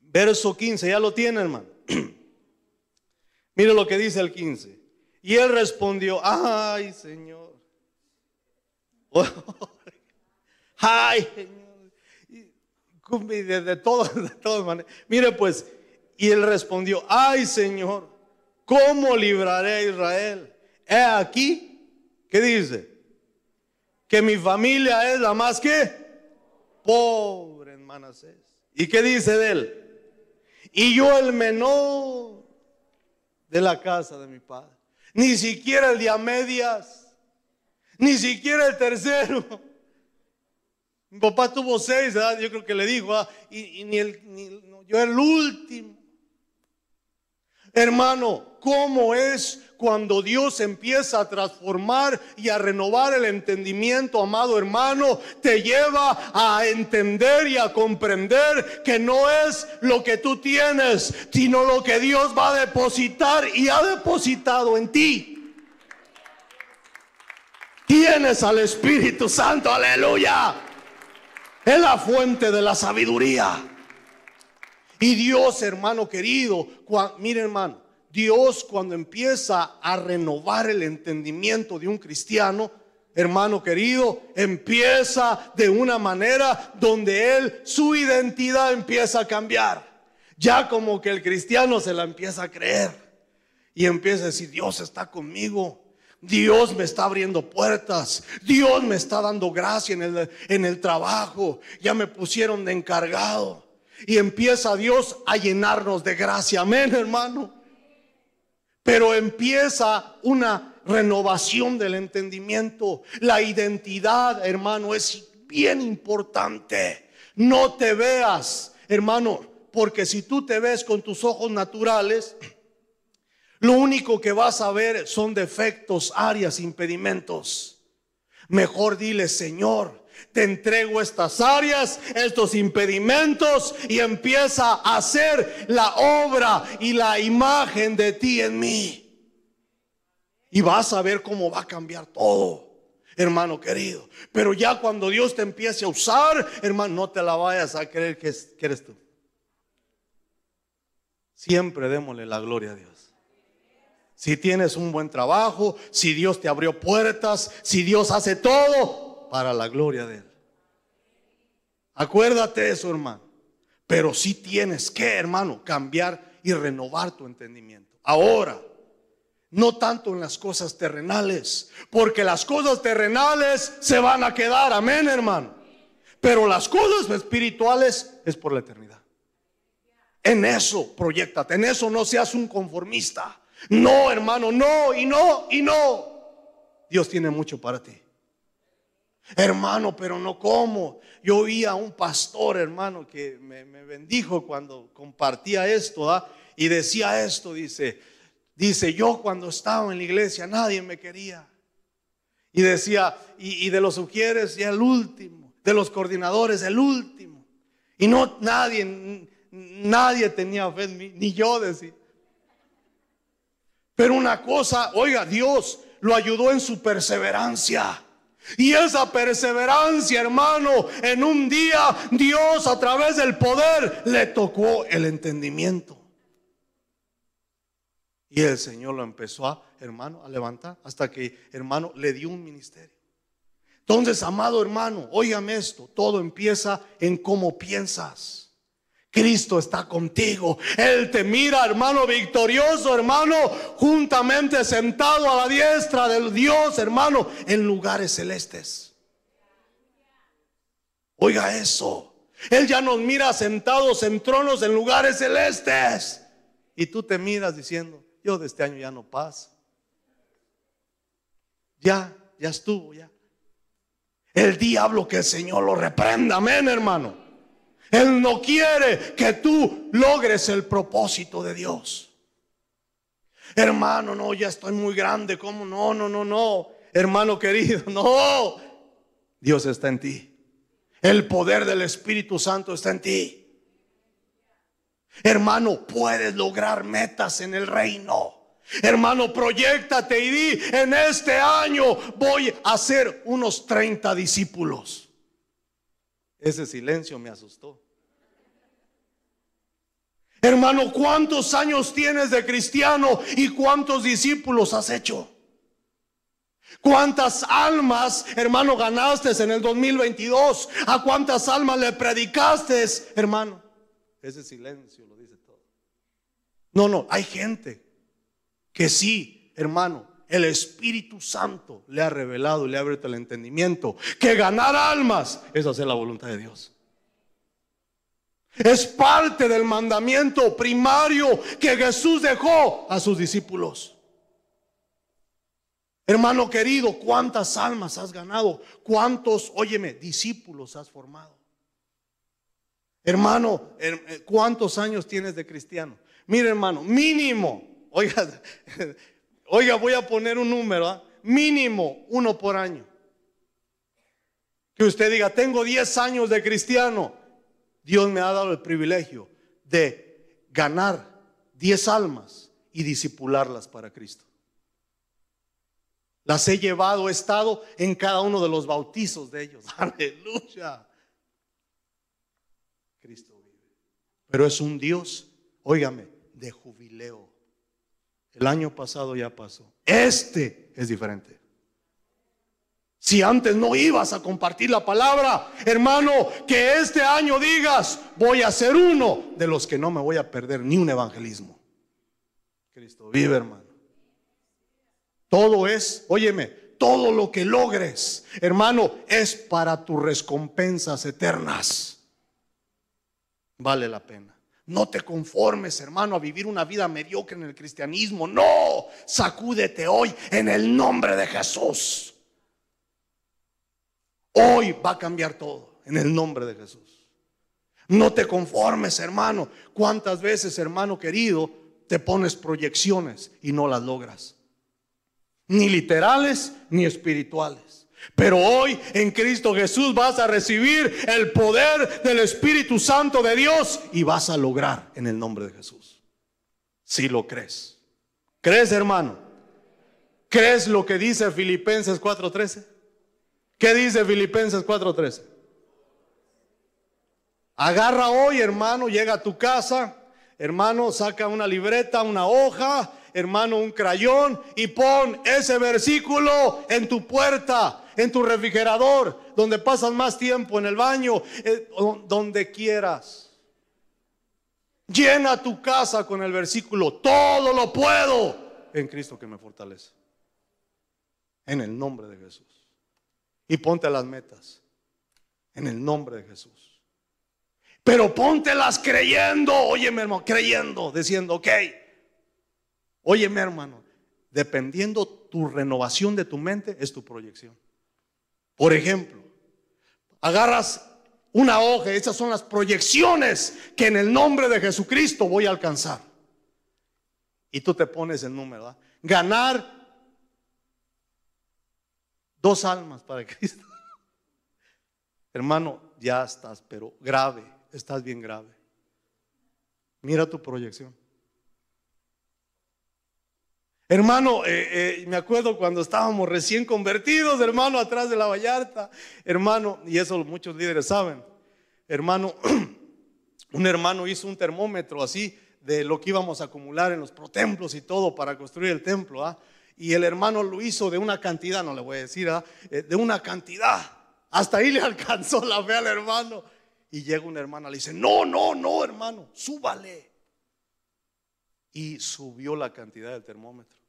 Verso 15, ya lo tiene, hermano. Mire lo que dice el 15. Y él respondió, ay, Señor. ay, Señor. De, de todas maneras. Mire pues, y él respondió, ay, Señor, ¿cómo libraré a Israel? He aquí, ¿qué dice? que mi familia es la más que pobre en Manasés. ¿Y qué dice de él? Y yo el menor de la casa de mi padre. Ni siquiera el de a medias. Ni siquiera el tercero. Mi papá tuvo seis, yo creo que le dijo, ah, y, yo el último. Hermano, ¿cómo es cuando Dios empieza a transformar y a renovar el entendimiento, amado hermano, te lleva a entender y a comprender que no es lo que tú tienes, sino lo que Dios va a depositar y ha depositado en ti. Tienes al Espíritu Santo, aleluya. Es la fuente de la sabiduría. Y Dios, hermano querido, mire hermano, Dios cuando empieza a renovar el entendimiento de un cristiano, hermano querido, empieza de una manera donde él, su identidad empieza a cambiar. Ya como que el cristiano se la empieza a creer y empieza a decir, Dios está conmigo. Dios me está abriendo puertas. Dios me está dando gracia en el, en el trabajo. Ya me pusieron de encargado. Y empieza Dios a llenarnos de gracia. Amén, hermano. Pero empieza una renovación del entendimiento. La identidad, hermano, es bien importante. No te veas, hermano, porque si tú te ves con tus ojos naturales, lo único que vas a ver son defectos, áreas, impedimentos. Mejor dile, Señor, te entrego estas áreas, estos impedimentos y empieza a hacer la obra y la imagen de ti en mí. Y vas a ver cómo va a cambiar todo, hermano querido. Pero ya cuando Dios te empiece a usar, hermano, no te la vayas a creer que, eres tú. Siempre démosle la gloria a Dios. Si tienes un buen trabajo, si Dios te abrió puertas, si Dios hace todo, para la gloria de Él. Acuérdate de eso, hermano. Pero si tienes que, hermano, cambiar y renovar tu entendimiento. Ahora, no tanto en las cosas terrenales, porque las cosas terrenales se van a quedar, amén, hermano. Pero las cosas espirituales es por la eternidad. En eso proyectate, en eso no seas un conformista. No, hermano, no, y no, y no. Dios tiene mucho para ti. Hermano, pero no como. Yo oí a un pastor, hermano, que me, bendijo cuando compartía esto, ¿ah? y decía esto, dice, dice, yo cuando estaba en la iglesia nadie me quería. Y decía, y, y de los sugieres ya el último, de los coordinadores el último. Y no nadie, nadie tenía fe en mí, ni yo decía. Pero una cosa, oiga, Dios lo ayudó en su perseverancia. Y esa perseverancia, hermano, en un día Dios a través del poder le tocó el entendimiento. Y el Señor lo empezó a, hermano, a levantar hasta que, hermano, le dio un ministerio. Entonces, amado hermano, óigame esto, todo empieza en cómo piensas. Cristo está contigo. Él te mira, hermano, victorioso, hermano, juntamente sentado a la diestra del Dios, hermano, en lugares celestes. Oiga eso. Él ya nos mira sentados en tronos en lugares celestes. Y tú te miras diciendo, yo de este año ya no paso. Ya, ya estuvo, ya. El diablo que el Señor lo reprenda, amén, hermano. Él no quiere que tú logres el propósito de Dios. Hermano, no, ya estoy muy grande. ¿Cómo? No, no, no, no. Hermano querido, no. Dios está en ti. El poder del Espíritu Santo está en ti. Hermano, puedes lograr metas en el reino. Hermano, proyectate y di, en este año voy a hacer unos 30 discípulos. Ese silencio me asustó. Hermano, ¿cuántos años tienes de cristiano y cuántos discípulos has hecho? ¿Cuántas almas, hermano, ganaste en el 2022? ¿A cuántas almas le predicaste, hermano? Ese silencio lo dice todo. No, no, hay gente que sí, hermano, el Espíritu Santo le ha revelado y le ha abierto el entendimiento que ganar almas es hacer la voluntad de Dios. Es parte del mandamiento primario que Jesús dejó a sus discípulos. Hermano querido, ¿cuántas almas has ganado? ¿Cuántos, óyeme, discípulos has formado? Hermano, eh, ¿cuántos años tienes de cristiano? Mire, hermano, mínimo, oiga, Oiga, voy a poner un número, ¿ah? mínimo uno por año. Que usted diga, tengo 10 años de cristiano. Dios me ha dado el privilegio de ganar 10 almas y disipularlas para Cristo. Las he llevado, he estado en cada uno de los bautizos de ellos. Aleluya. Cristo vive. Pero es un Dios, óigame, de jubileo. El año pasado ya pasó. Este es diferente. Si antes no ibas a compartir la palabra, hermano, que este año digas, voy a ser uno de los que no me voy a perder ni un evangelismo. Cristo vive, hermano. Todo es, óyeme, todo lo que logres, hermano, es para tus recompensas eternas. Vale la pena. No te conformes, hermano, a vivir una vida mediocre en el cristianismo. No, sacúdete hoy en el nombre de Jesús. Hoy va a cambiar todo en el nombre de Jesús. No te conformes, hermano. ¿Cuántas veces, hermano querido, te pones proyecciones y no las logras? Ni literales ni espirituales. Pero hoy en Cristo Jesús vas a recibir el poder del Espíritu Santo de Dios y vas a lograr en el nombre de Jesús. Si lo crees. ¿Crees, hermano? ¿Crees lo que dice Filipenses 4:13? ¿Qué dice Filipenses 4:13? Agarra hoy, hermano, llega a tu casa, hermano, saca una libreta, una hoja, hermano, un crayón y pon ese versículo en tu puerta en tu refrigerador, donde pasas más tiempo en el baño, eh, donde quieras. Llena tu casa con el versículo, todo lo puedo en Cristo que me fortalece. En el nombre de Jesús. Y ponte las metas. En el nombre de Jesús. Pero póntelas creyendo, óyeme hermano, creyendo, diciendo, ok, óyeme hermano, dependiendo tu renovación de tu mente es tu proyección. Por ejemplo, agarras una hoja, esas son las proyecciones que en el nombre de Jesucristo voy a alcanzar. Y tú te pones el número, ganar dos almas para Cristo. Hermano, ya estás, pero grave, estás bien grave. Mira tu proyección. Hermano, eh, eh, me acuerdo cuando estábamos recién convertidos, hermano, atrás de la Vallarta. Hermano, y eso muchos líderes saben. Hermano, un hermano hizo un termómetro así de lo que íbamos a acumular en los protemplos y todo para construir el templo. ¿ah? Y el hermano lo hizo de una cantidad, no le voy a decir, ¿ah? eh, de una cantidad. Hasta ahí le alcanzó la fe al hermano. Y llega una hermana, le dice, no, no, no, hermano, súbale. Y subió la cantidad del termómetro.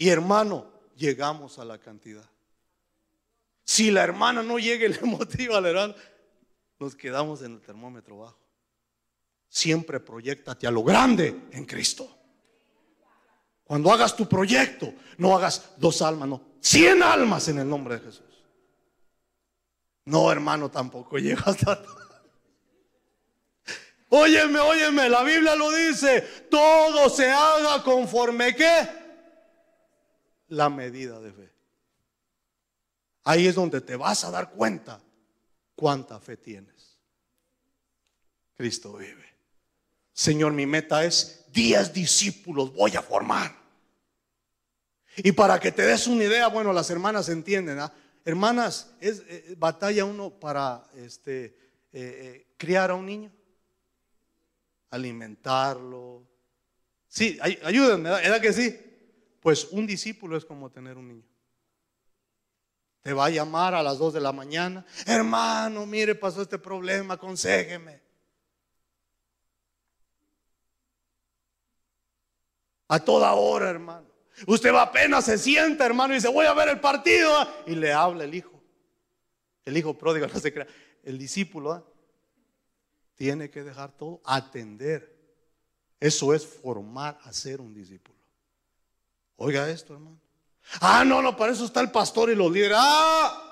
Y hermano, llegamos a la cantidad. Si la hermana no llega y le motiva al hermano, nos quedamos en el termómetro bajo. Siempre proyectate a lo grande en Cristo. Cuando hagas tu proyecto, no hagas dos almas, no, cien almas en el nombre de Jesús. No, hermano, tampoco llega hasta. Óyeme, óyeme, la Biblia lo dice, todo se haga conforme que la medida de fe. Ahí es donde te vas a dar cuenta cuánta fe tienes. Cristo vive. Señor, mi meta es 10 discípulos voy a formar. Y para que te des una idea, bueno, las hermanas entienden, ¿ah? Hermanas, es eh, batalla uno para este, eh, eh, criar a un niño, alimentarlo. Sí, ayúdenme, ¿verdad que sí? Pues un discípulo es como tener un niño. Te va a llamar a las 2 de la mañana. Hermano, mire, pasó este problema, aconsejeme. A toda hora, hermano. Usted va apenas se sienta, hermano, y dice, voy a ver el partido. Y le habla el hijo. El hijo pródigo no se crea. El discípulo ¿ah? tiene que dejar todo, atender. Eso es formar a ser un discípulo. Oiga esto, hermano. Ah, no, no, para eso está el pastor y los líderes. Ah,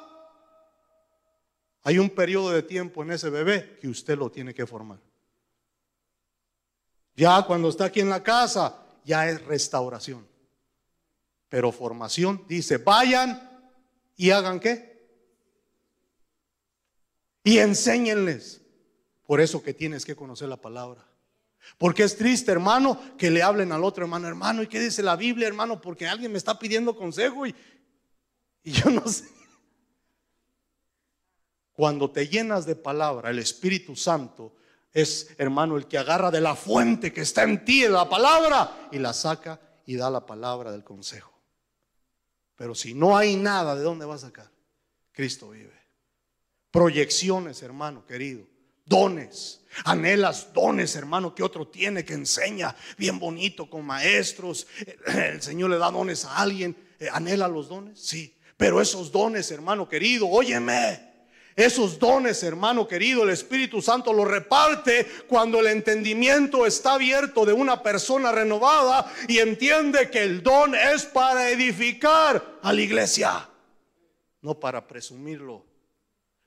hay un periodo de tiempo en ese bebé que usted lo tiene que formar. Ya cuando está aquí en la casa, ya es restauración. Pero formación dice, vayan y hagan qué. Y enséñenles. Por eso que tienes que conocer la palabra. Porque es triste, hermano, que le hablen al otro hermano, hermano, ¿y qué dice la Biblia, hermano? Porque alguien me está pidiendo consejo y, y yo no sé. Cuando te llenas de palabra, el Espíritu Santo es, hermano, el que agarra de la fuente que está en ti, de la palabra, y la saca y da la palabra del consejo. Pero si no hay nada, ¿de dónde va a sacar? Cristo vive. Proyecciones, hermano querido dones. Anhelas dones, hermano, que otro tiene, que enseña bien bonito con maestros. El Señor le da dones a alguien. Eh, ¿Anhela los dones? Sí. Pero esos dones, hermano querido, óyeme. Esos dones, hermano querido, el Espíritu Santo los reparte cuando el entendimiento está abierto de una persona renovada y entiende que el don es para edificar a la iglesia, no para presumirlo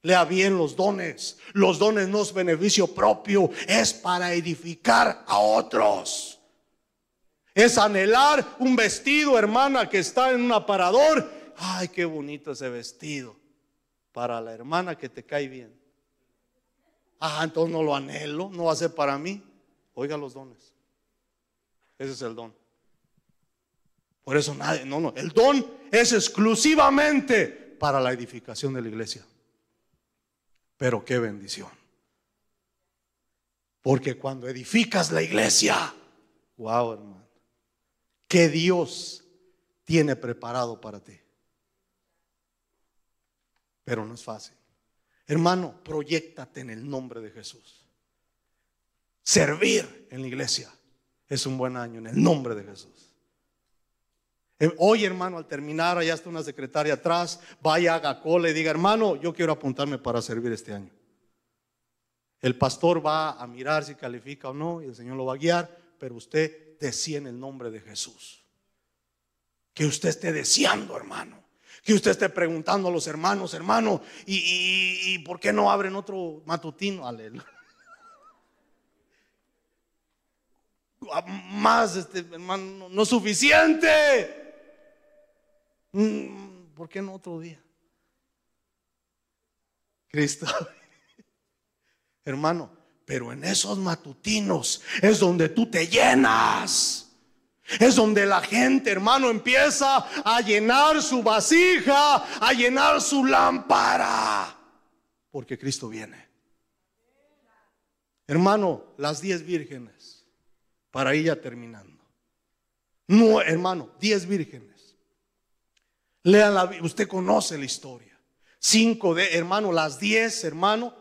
Lea bien los dones. Los dones no es beneficio propio, es para edificar a otros. Es anhelar un vestido, hermana, que está en un aparador. Ay, qué bonito ese vestido. Para la hermana que te cae bien. Ah, entonces no lo anhelo, no va a ser para mí. Oiga los dones. Ese es el don. Por eso nadie, no, no. El don es exclusivamente para la edificación de la iglesia. Pero qué bendición. Porque cuando edificas la iglesia, wow, hermano, que Dios tiene preparado para ti. Pero no es fácil. Hermano, proyectate en el nombre de Jesús. Servir en la iglesia es un buen año en el nombre de Jesús. Eh, Hoy, hermano, al terminar, allá está una secretaria atrás, vaya, haga cola y diga, hermano, yo quiero apuntarme para servir este año. El pastor va a mirar si califica o no y el Señor lo va a guiar, pero usted decía en el nombre de Jesús. Que usted esté deseando, hermano. Que usted esté preguntando a los hermanos, hermano, ¿y, por qué no abren otro matutino? Aleluya. Ah, Más, este, hermano, no suficiente. Mm, ¿Por qué no otro día? Cristo. Hermano, pero en esos matutinos es donde tú te llenas. Es donde la gente, hermano, empieza a llenar su vasija, a llenar su lámpara. Porque Cristo viene. Hermano, las diez vírgenes, para ir ya terminando. No, hermano, diez vírgenes. Lean la usted conoce la historia. Cinco de, hermano, las diez, hermano,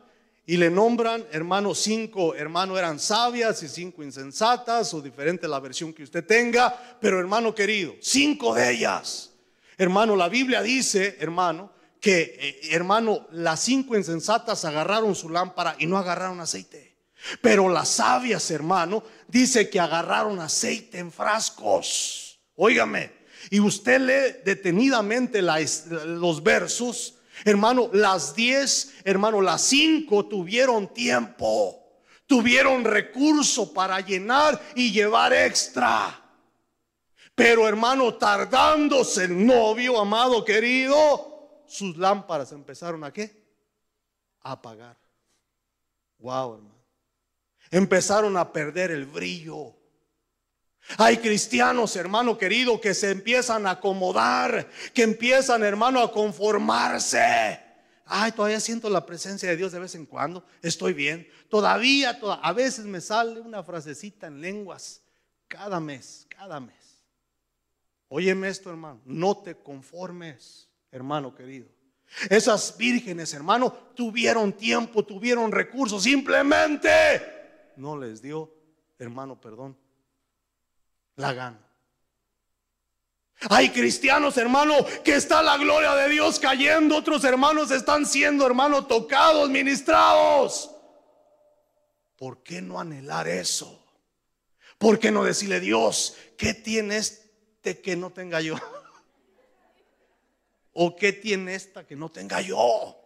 y le nombran, hermano, cinco, hermano, eran sabias y cinco insensatas, o diferente la versión que usted tenga, pero hermano querido, cinco de ellas. Hermano, la Biblia dice, hermano, que, eh, hermano, las cinco insensatas agarraron su lámpara y no agarraron aceite. Pero las sabias, hermano, dice que agarraron aceite en frascos. Óigame, y usted lee detenidamente los versos, hermano, las diez, hermano, las cinco tuvieron tiempo, tuvieron recurso para llenar y llevar extra. Pero hermano, tardándose el novio, amado querido, sus lámparas empezaron a qué? A apagar. Wow, hermano. Empezaron a perder el brillo. Hay cristianos, hermano querido, que se empiezan a acomodar, que empiezan, hermano, a conformarse. Ay, todavía siento la presencia de Dios de vez en cuando. Estoy bien. Todavía, toda- a veces me sale una frasecita en lenguas. Cada mes, cada mes. Óyeme esto, hermano. No te conformes, hermano querido. Esas vírgenes, hermano, tuvieron tiempo, tuvieron recursos. Simplemente no les dio, hermano, perdón, la gana. Hay cristianos, hermano, que está la gloria de Dios cayendo. Otros hermanos están siendo, hermano, tocados, ministrados. ¿Por qué no anhelar eso? ¿Por qué no decirle, Dios, qué tiene este que no tenga yo? ¿O qué tiene esta que no tenga yo?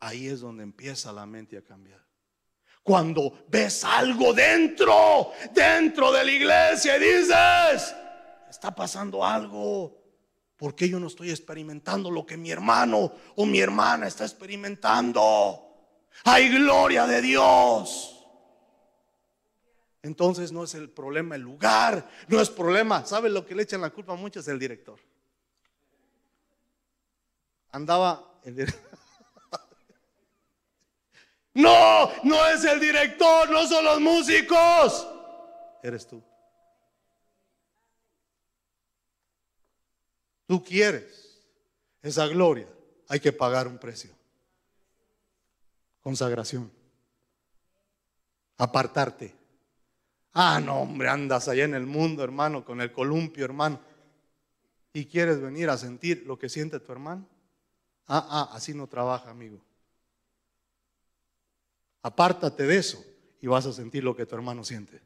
Ahí es donde empieza la mente a cambiar. Cuando ves algo dentro, dentro de la iglesia y dices, está pasando algo. ¿Por qué yo no estoy experimentando lo que mi hermano o mi hermana está experimentando? Hay gloria de Dios. Entonces no es el problema el lugar, no es problema. ¿Sabe lo que le echan la culpa a muchos? El director. Andaba el director. No, es el director, no son los músicos. Eres tú. Tú quieres esa gloria. Hay que pagar un precio. Consagración. Apartarte. Ah, no, hombre, andas allá en el mundo, hermano, con el columpio, hermano. Y quieres venir a sentir lo que siente tu hermano. Ah, ah, así no trabaja, amigo. Apártate de eso y vas a sentir lo que tu hermano siente.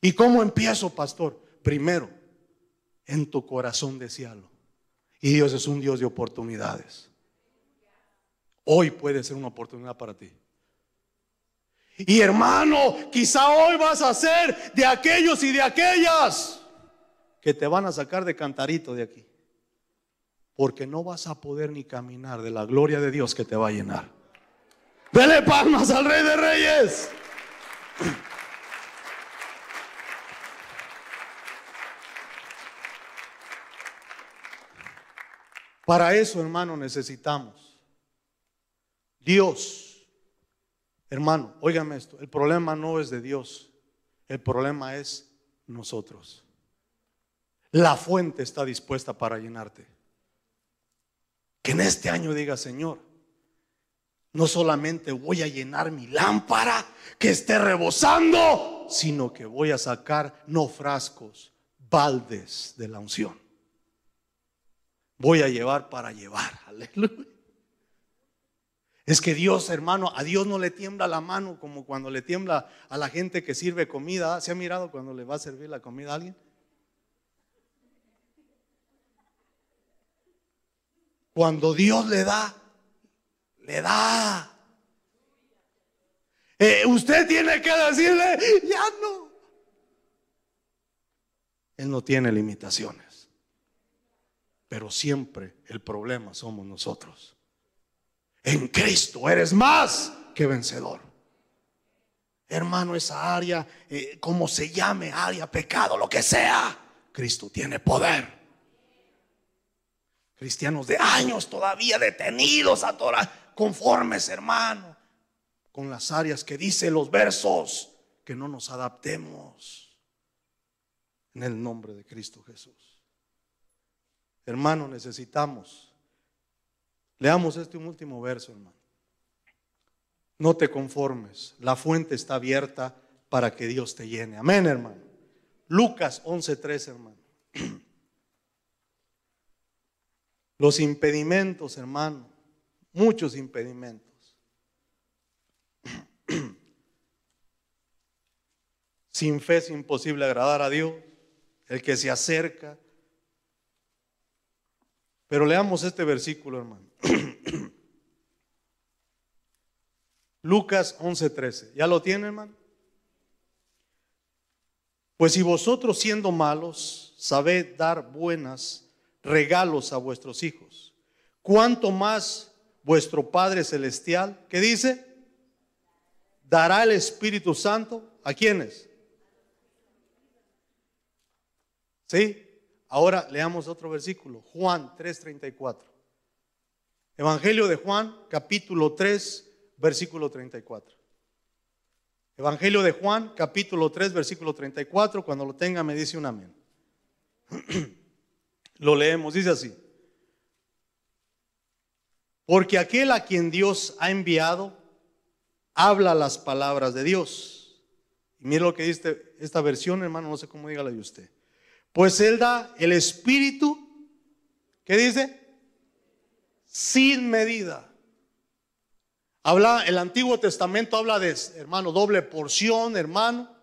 ¿Y cómo empiezo, pastor? Primero, en tu corazón desealo. Y Dios es un Dios de oportunidades. Hoy puede ser una oportunidad para ti. Y hermano, quizá hoy vas a ser de aquellos y de aquellas que te van a sacar de cantarito de aquí. Porque no vas a poder ni caminar de la gloria de Dios que te va a llenar. Dele palmas al Rey de Reyes. Para eso, hermano, necesitamos Dios. Hermano, óigame esto, el problema no es de Dios, el problema es nosotros. La fuente está dispuesta para llenarte. Que en este año diga, Señor, no solamente voy a llenar mi lámpara que esté rebosando, sino que voy a sacar no frascos, baldes de la unción. Voy a llevar para llevar. Aleluya. Es que Dios, hermano, a Dios no le tiembla la mano como cuando le tiembla a la gente que sirve comida. ¿Se ha mirado cuando le va a servir la comida a alguien? Cuando Dios le da, le da. Eh, usted tiene que decirle, ya no. Él no tiene limitaciones. Pero siempre el problema somos nosotros. En Cristo eres más que vencedor. Hermano, esa área, eh, como se llame, área, pecado, lo que sea, Cristo tiene poder. Cristianos de años todavía detenidos a todas, conformes, hermano, con las áreas que dice los versos, que no nos adaptemos en el nombre de Cristo Jesús. Hermano, necesitamos Leamos este último verso, hermano. No te conformes, la fuente está abierta para que Dios te llene. Amén, hermano. Lucas 11:3, hermano. Los impedimentos, hermano, muchos impedimentos. Sin fe es imposible agradar a Dios. El que se acerca. Pero leamos este versículo, hermano. Lucas 11:13. ¿Ya lo tiene, hermano? Pues si vosotros siendo malos sabed dar buenas regalos a vuestros hijos, ¿cuánto más vuestro Padre Celestial, ¿qué dice? Dará el Espíritu Santo a quienes. ¿Sí? Ahora leamos otro versículo, Juan 3:34. Evangelio de Juan, capítulo 3, versículo 34. Evangelio de Juan, capítulo 3, versículo 34. Cuando lo tenga me dice un amén. lo leemos, dice así. Porque aquel a quien Dios ha enviado habla las palabras de Dios. Y mire lo que dice esta versión, hermano, no sé cómo dígala de usted. Pues Él da el Espíritu, ¿qué dice? sin medida. Habla, el Antiguo Testamento habla de, hermano, doble porción, hermano.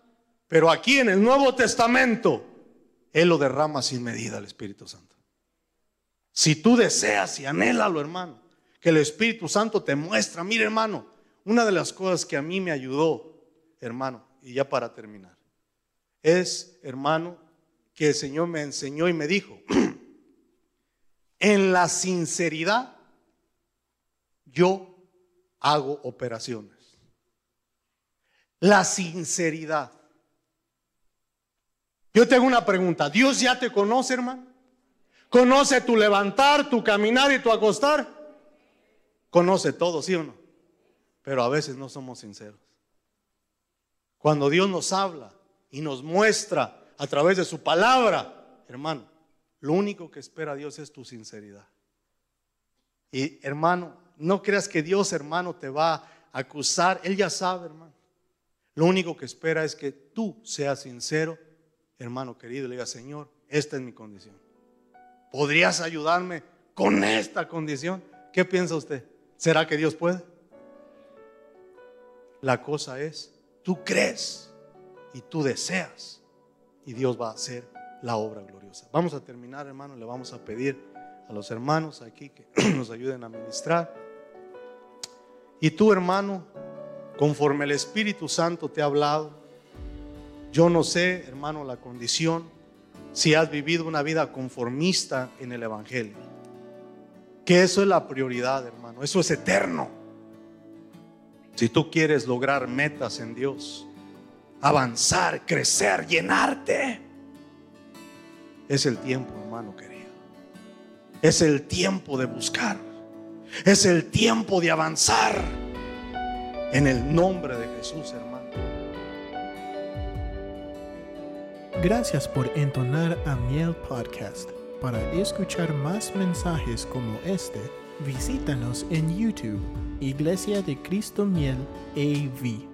Pero aquí en el Nuevo Testamento, Él lo derrama sin medida el Espíritu Santo. Si tú deseas y anhélalo, hermano, que el Espíritu Santo te muestra. Mire, hermano, una de las cosas que a mí me ayudó, hermano, y ya para terminar, es, hermano, que el Señor me enseñó y me dijo, en la sinceridad yo hago operaciones. La sinceridad. Yo tengo una pregunta. ¿Dios ya te conoce, hermano? ¿Conoce tu levantar, tu caminar y tu acostar? Conoce todo, ¿sí o no? Pero a veces no somos sinceros. Cuando Dios nos habla y nos muestra a través de su palabra, hermano, lo único que espera Dios es tu sinceridad. Y hermano, no creas que Dios, hermano, te va a acusar. Él ya sabe, hermano. Lo único que espera es que tú seas sincero, hermano querido, le digas, Señor, esta es mi condición. ¿Podrías ayudarme con esta condición? ¿Qué piensa usted? ¿Será que Dios puede? La cosa es, tú crees y tú deseas y Dios va a hacer la obra gloriosa. Vamos a terminar, hermano, le vamos a pedir a los hermanos aquí que nos ayuden a ministrar. Y tú, hermano, conforme el Espíritu Santo te ha hablado, yo no sé, hermano, la condición, si has vivido una vida conformista en el Evangelio. Que eso es la prioridad, hermano, eso es eterno. Si tú quieres lograr metas en Dios, avanzar, crecer, llenarte, es el tiempo, hermano querido. Es el tiempo de buscar es el tiempo de avanzar en el nombre de Jesús, hermano. Gracias por entonar a Miel Podcast. Para escuchar más mensajes como este, visítanos en YouTube, Iglesia de Cristo Miel AV.